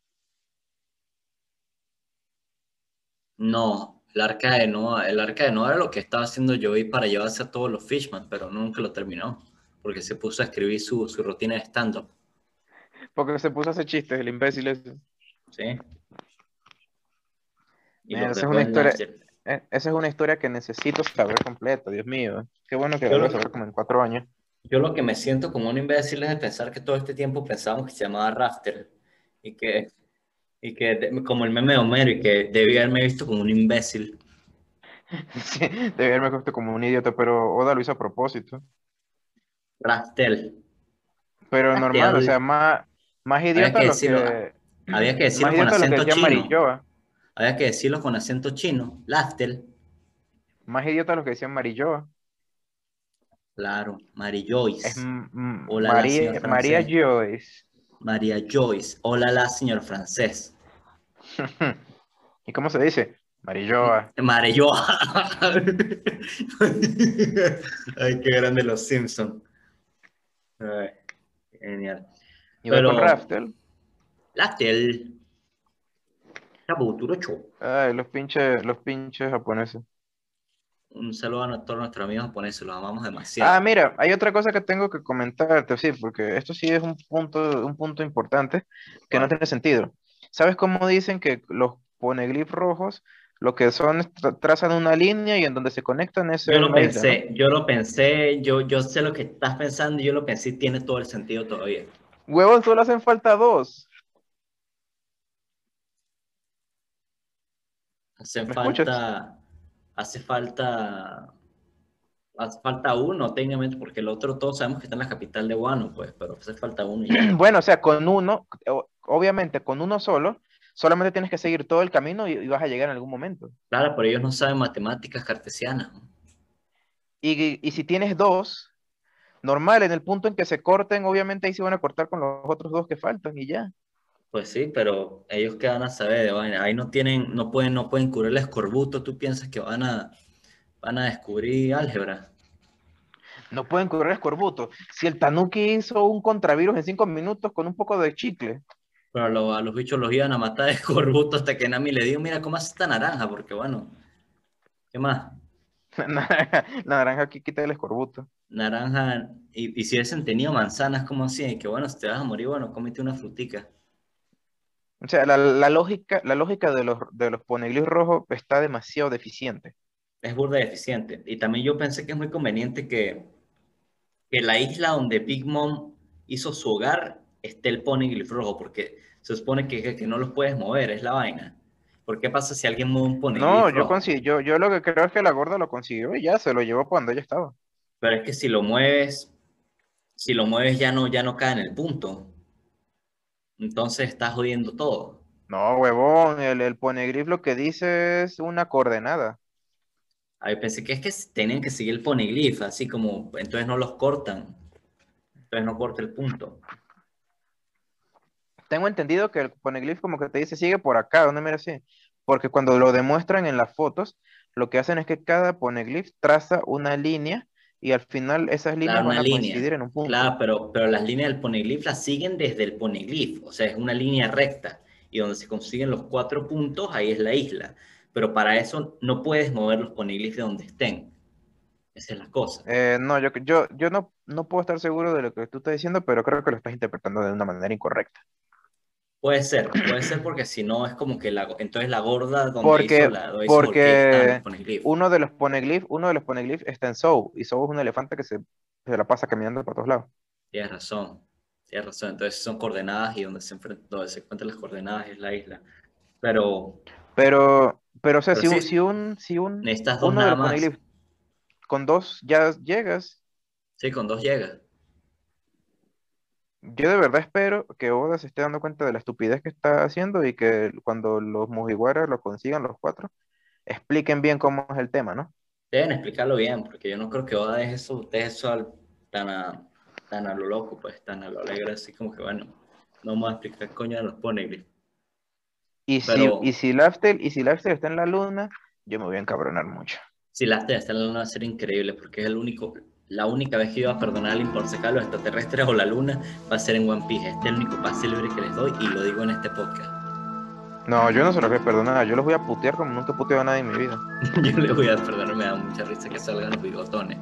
No, el arca de Noah, el arca de Noah era lo que estaba haciendo Joey para llevarse a todos los Fishman, pero nunca lo terminó, porque se puso a escribir su, su rutina de stand-up, Porque se puso a hacer chistes, el imbécil ese. ¿sí? Y Mira, los esa es una historia- Esa es una historia que necesito saber completa, Dios mío. Qué bueno que Yo lo a lo- saber como en cuatro años. Yo lo que me siento como un imbécil es de pensar que todo este tiempo pensábamos que se llamaba Rafter, y que, y que como el meme de Homero, y que debía haberme visto como un imbécil. Sí, debí haberme puesto como un idiota, pero Oda lo hizo a propósito. Raftel. Pero Ah, normal, o que- sea, más, más idiota que lo decirlo, que, Había que más decirlo con lo que acento chino. Había que decirlo con acento chino. Laftel. Más idiota lo que decía Marilloa. Claro. Mary Joyce. Es Hola, la María, María. Joyce. María Joyce. Hola, la señor francés. ¿Y cómo se dice? Marilloa. Marilloa. Ay, qué grande los Simpsons. Genial. Y Pero- con Raftel. Laftel. Chabuturocho. Ay, los pinches, los pinches japoneses. Un saludo a todos nuestros amigos japoneses, los amamos demasiado. Ah, mira, hay otra cosa que tengo que comentarte, sí, porque esto sí es un punto, un punto importante que no ¿Cuál? tiene sentido. ¿Sabes cómo dicen que los poneglyphs rojos lo que son tra- trazan una línea y en donde se conectan es yo lo pensé, yo lo pensé, yo, yo sé lo que estás pensando y yo lo pensé tiene todo el sentido todavía. ¿no? Huevos, solo hacen falta dos. Hace ¿Me falta, hace falta, hace falta uno técnicamente, porque el otro todos sabemos que está en la capital de Wano, pues, pero hace falta uno y ya. Bueno, o sea, con uno, obviamente con uno solo, solamente tienes que seguir todo el camino y, y vas a llegar en algún momento. Claro, pero ellos no saben matemáticas cartesianas. Y, y si tienes dos, normal, en el punto en que se corten, obviamente ahí se van a cortar con los otros dos que faltan y ya. Pues sí, pero ellos qué van a saber de vaina. Ahí no tienen, no pueden, no pueden cubrir el escorbuto. ¿Tú piensas que van a, van a descubrir álgebra? No pueden correr escorbuto. Si el Tanuki hizo un contravirus en cinco minutos con un poco de chicle, Pero a, lo- a los bichos los iban a matar de escorbuto hasta que Nami le dijo, mira cómo hace esta naranja, porque bueno, ¿qué más? naranja, naranja aquí quita el escorbuto. Naranja, y, y si hubiesen tenido manzanas, ¿cómo así? Que bueno, si te vas a morir, bueno, cómete una frutica. O sea, la, la lógica, la lógica de los, de los poneglyphs rojos está demasiado deficiente. Es burda y eficiente. Y también yo pensé que es muy conveniente que, que la isla donde Big Mom hizo su hogar esté el poneglyph rojo, porque se supone que, que, no los puedes mover, es la vaina. ¿Por qué pasa si alguien mueve un poneglyph No, yo, rojo? yo, yo lo que creo es que la gorda lo consiguió y ya se lo llevó cuando ella estaba. Pero es que si lo mueves, si lo mueves ya no, ya no cae en el punto. Entonces estás jodiendo todo. No, huevón, el, el poneglyph lo que dice es una coordenada. Ahí pensé que es que tenían que seguir el poneglyph, así como, entonces no los cortan. Entonces no corta el punto. Tengo entendido que el poneglyph como que te dice sigue por acá, ¿dónde mira así? Porque cuando lo demuestran en las fotos, lo que hacen es que cada poneglyph traza una línea y al final esas líneas Claro, van a línea. coincidir en un punto. Claro, pero, pero las líneas del poneglyph las siguen desde el poneglyph, o sea, es una línea recta. Y donde se consiguen los cuatro puntos, ahí es la isla. Pero para eso no puedes mover los poneglyphs de donde estén. Esa es la cosa. Eh, no, yo, yo, yo no, no puedo estar seguro de lo que tú estás diciendo, pero creo que lo estás interpretando de una manera incorrecta. Puede ser, puede ser porque si no es como que la, entonces la gorda donde Porque- hizo la hizo porque está. Uno de los poneglyph, uno de los poneglyph está en Zou, y Zou es un elefante que se, se la pasa caminando por todos lados. Tienes razón, tienes razón. Entonces son coordenadas y donde se, donde se encuentran las coordenadas es la isla. Pero Pero, pero o sea, Pero si, un- sí. si un, si un, necesitas dos uno de los con dos ya llegas, Sí, con dos llegas. Yo de verdad espero que Oda se esté dando cuenta de la estupidez que está haciendo y que cuando los Mugiwara lo consigan los cuatro, expliquen bien cómo es el tema, ¿no? Deben explicarlo bien, porque yo no creo que Oda deje eso, deje eso al- tan, a, tan a lo loco, pues, tan a lo alegre, así como que, bueno, no vamos a explicar coño de los poneglyphs. Y si, y si Laftel, y si Laftel está en la luna, yo me voy a encabronar mucho. Si la está en la luna va a ser increíble, porque es el único, la única vez que iba a perdonar al imporsecar a los extraterrestres o la luna va a ser en One Piece. Este es el único pase libre que les doy y lo digo en este podcast. No, yo no se los voy a perdonar, yo los voy a putear como nunca he puteado a nadie en mi vida. Yo le voy a perdonar, me da mucha risa que salgan los bigotones.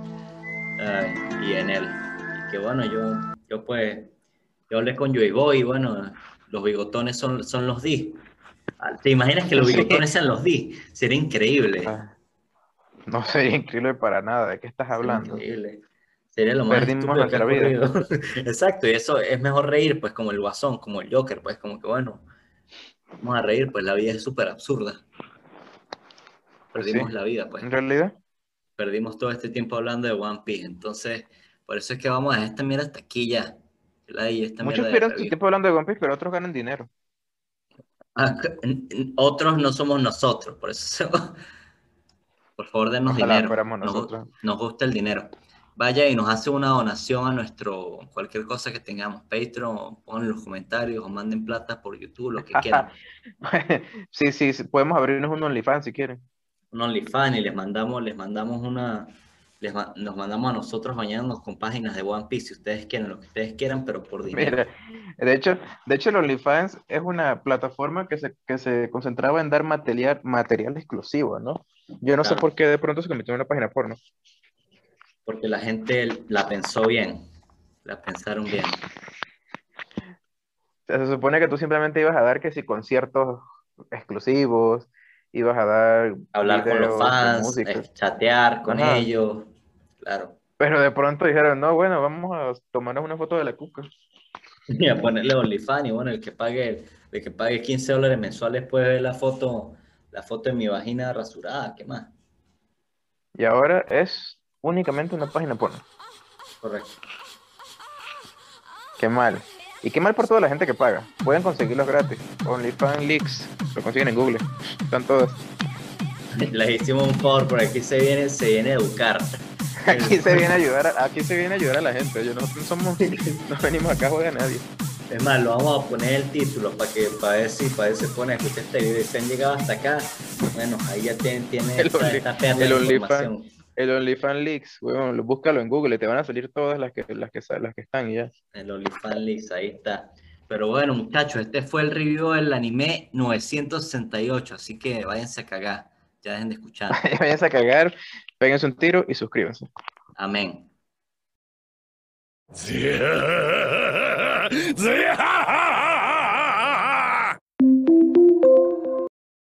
Ay, y en él. Y que bueno, yo, yo pues, yo hablé con Joy Boy y bueno, los bigotones son, son los D. Ah, ¿Te imaginas que los bigotones sean los D? Sería increíble. Ah, No sería increíble para nada, ¿de qué estás Sería hablando? increíble. Sería lo más Perdimos nuestra vida. Exacto, y eso es mejor reír, pues como el guasón, como el Joker, pues como que bueno, vamos a reír, pues la vida es súper absurda. Perdimos Sí. la vida, pues. En realidad, perdimos todo este tiempo hablando de One Piece. Entonces, por eso es que vamos a dejar esta mierda hasta aquí ya. La esta muchos pierden su tiempo hablando de One Piece, pero otros ganan dinero. Ah, Otros no somos nosotros, por eso va. Por favor, denos Ojalá dinero. Nos, nos gusta el dinero. Vaya y nos hace una donación a nuestro, cualquier cosa que tengamos, Patreon, pongan en los comentarios o manden plata por YouTube, lo que quieran. sí, sí, sí, podemos abrirnos un OnlyFans si quieren. un OnlyFans y les mandamos, les mandamos una, les ma- nos mandamos a nosotros bañándonos con páginas de One Piece, si ustedes quieren, lo que ustedes quieran, pero por dinero. Mira, de hecho, de hecho el OnlyFans es una plataforma que se, que se concentraba en dar material, material exclusivo, ¿no? Yo no sé por qué de pronto se convirtió en una página porno. Porque la gente la pensó bien, la pensaron bien. Se supone que tú simplemente ibas a dar que si conciertos exclusivos, ibas a dar Hablar con los fans, eh, chatear con Ajá. ellos, claro. Pero de pronto dijeron, no, bueno, vamos a tomarnos una foto de la cuca. Y a ponerle OnlyFans y bueno, el que pague, el que pague 15 dólares mensuales puede ver la foto, la foto de mi vagina rasurada, ¿qué más? Y ahora es únicamente una página porno. Correcto. Qué mal. Y qué mal por toda la gente que paga. Pueden conseguirlos gratis. OnlyFans Leaks. Lo consiguen en Google. Están todas. Les hicimos un favor, por aquí se viene, se viene a educar. Aquí se viene a ayudar a, aquí se viene a ayudar a la gente. Yo nosotros somos, no venimos acá a joder a nadie. Es más, lo vamos a poner el título para que para ver si para ver si pone escucha este video y se han llegado hasta acá. Bueno, ahí ya tienen, tienen El esta, Only- esta perla el información. El OnlyFans Leaks, weón, lo- búscalo en Google y te van a salir todas las que, las que, las que están y ya. El OnlyFans Leaks, ahí está. Pero bueno, muchachos, este fue el review del anime 968, así que váyanse a cagar. Ya dejen de escuchar. Váyanse a cagar, péguense un tiro y suscríbanse. Amén. 子接哈哈哈。